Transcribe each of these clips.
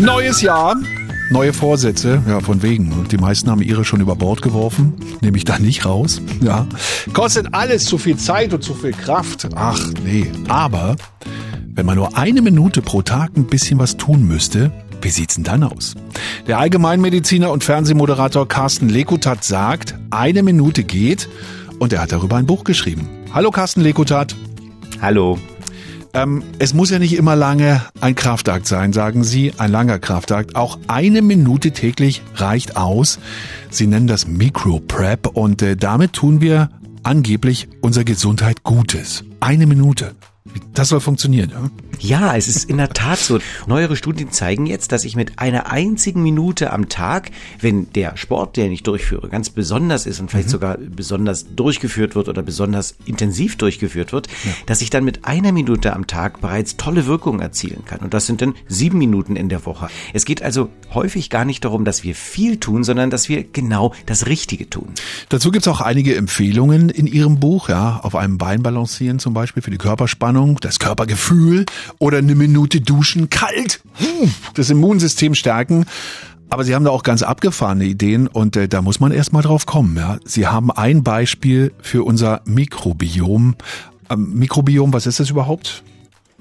Neues Jahr, neue Vorsätze, ja, von wegen. Und die meisten haben ihre schon über Bord geworfen. Nehme ich da nicht raus. Ja. Kostet alles zu viel Zeit und zu viel Kraft. Ach, nee. Aber, wenn man nur eine Minute pro Tag ein bisschen was tun müsste, wie sieht's denn dann aus? Der Allgemeinmediziner und Fernsehmoderator Carsten Lekutat sagt, eine Minute geht und er hat darüber ein Buch geschrieben. Hallo Carsten Lekutat. Hallo. Ähm, es muss ja nicht immer lange ein Kraftakt sein, sagen Sie, ein langer Kraftakt. Auch eine Minute täglich reicht aus. Sie nennen das Micro-Prep und äh, damit tun wir angeblich unserer Gesundheit Gutes. Eine Minute. Das soll funktionieren, ja? Ja, es ist in der Tat so. Neuere Studien zeigen jetzt, dass ich mit einer einzigen Minute am Tag, wenn der Sport, den ich durchführe, ganz besonders ist und vielleicht mhm. sogar besonders durchgeführt wird oder besonders intensiv durchgeführt wird, ja. dass ich dann mit einer Minute am Tag bereits tolle Wirkungen erzielen kann. Und das sind dann sieben Minuten in der Woche. Es geht also häufig gar nicht darum, dass wir viel tun, sondern dass wir genau das Richtige tun. Dazu gibt es auch einige Empfehlungen in Ihrem Buch, ja, auf einem Bein balancieren zum Beispiel für die Körperspannung, das Körpergefühl oder eine Minute duschen kalt, hm, das Immunsystem stärken. Aber Sie haben da auch ganz abgefahrene Ideen und äh, da muss man erst mal drauf kommen. Ja? Sie haben ein Beispiel für unser Mikrobiom. Ähm, Mikrobiom, was ist das überhaupt?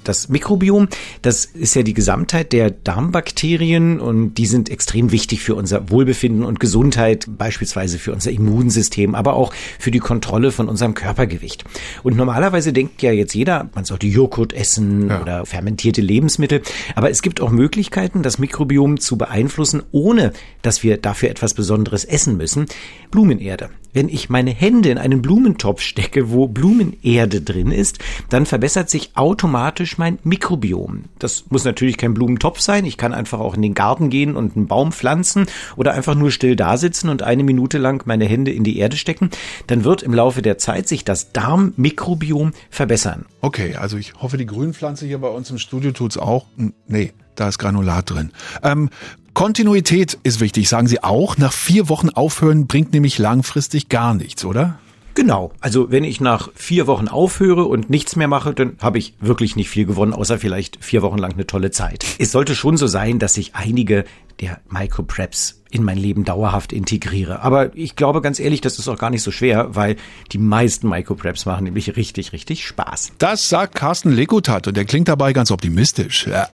Das Mikrobiom, das ist ja die Gesamtheit der Darmbakterien und die sind extrem wichtig für unser Wohlbefinden und Gesundheit, beispielsweise für unser Immunsystem, aber auch für die Kontrolle von unserem Körpergewicht. Und normalerweise denkt ja jetzt jeder, man sollte Joghurt essen ja. oder fermentierte Lebensmittel, aber es gibt auch Möglichkeiten, das Mikrobiom zu beeinflussen, ohne dass wir dafür etwas Besonderes essen müssen. Blumenerde. Wenn ich meine Hände in einen Blumentopf stecke, wo Blumenerde drin ist, dann verbessert sich automatisch mein Mikrobiom. Das muss natürlich kein Blumentopf sein. Ich kann einfach auch in den Garten gehen und einen Baum pflanzen oder einfach nur still da sitzen und eine Minute lang meine Hände in die Erde stecken. Dann wird im Laufe der Zeit sich das Darmmikrobiom verbessern. Okay, also ich hoffe, die Grünpflanze hier bei uns im Studio tut's auch. Nee, da ist Granulat drin. Ähm, Kontinuität ist wichtig, sagen Sie auch. Nach vier Wochen aufhören bringt nämlich langfristig gar nichts, oder? Genau. Also wenn ich nach vier Wochen aufhöre und nichts mehr mache, dann habe ich wirklich nicht viel gewonnen, außer vielleicht vier Wochen lang eine tolle Zeit. Es sollte schon so sein, dass ich einige der Micropreps in mein Leben dauerhaft integriere. Aber ich glaube ganz ehrlich, das ist auch gar nicht so schwer, weil die meisten Micropreps machen nämlich richtig, richtig Spaß. Das sagt Carsten Lekutat und er klingt dabei ganz optimistisch.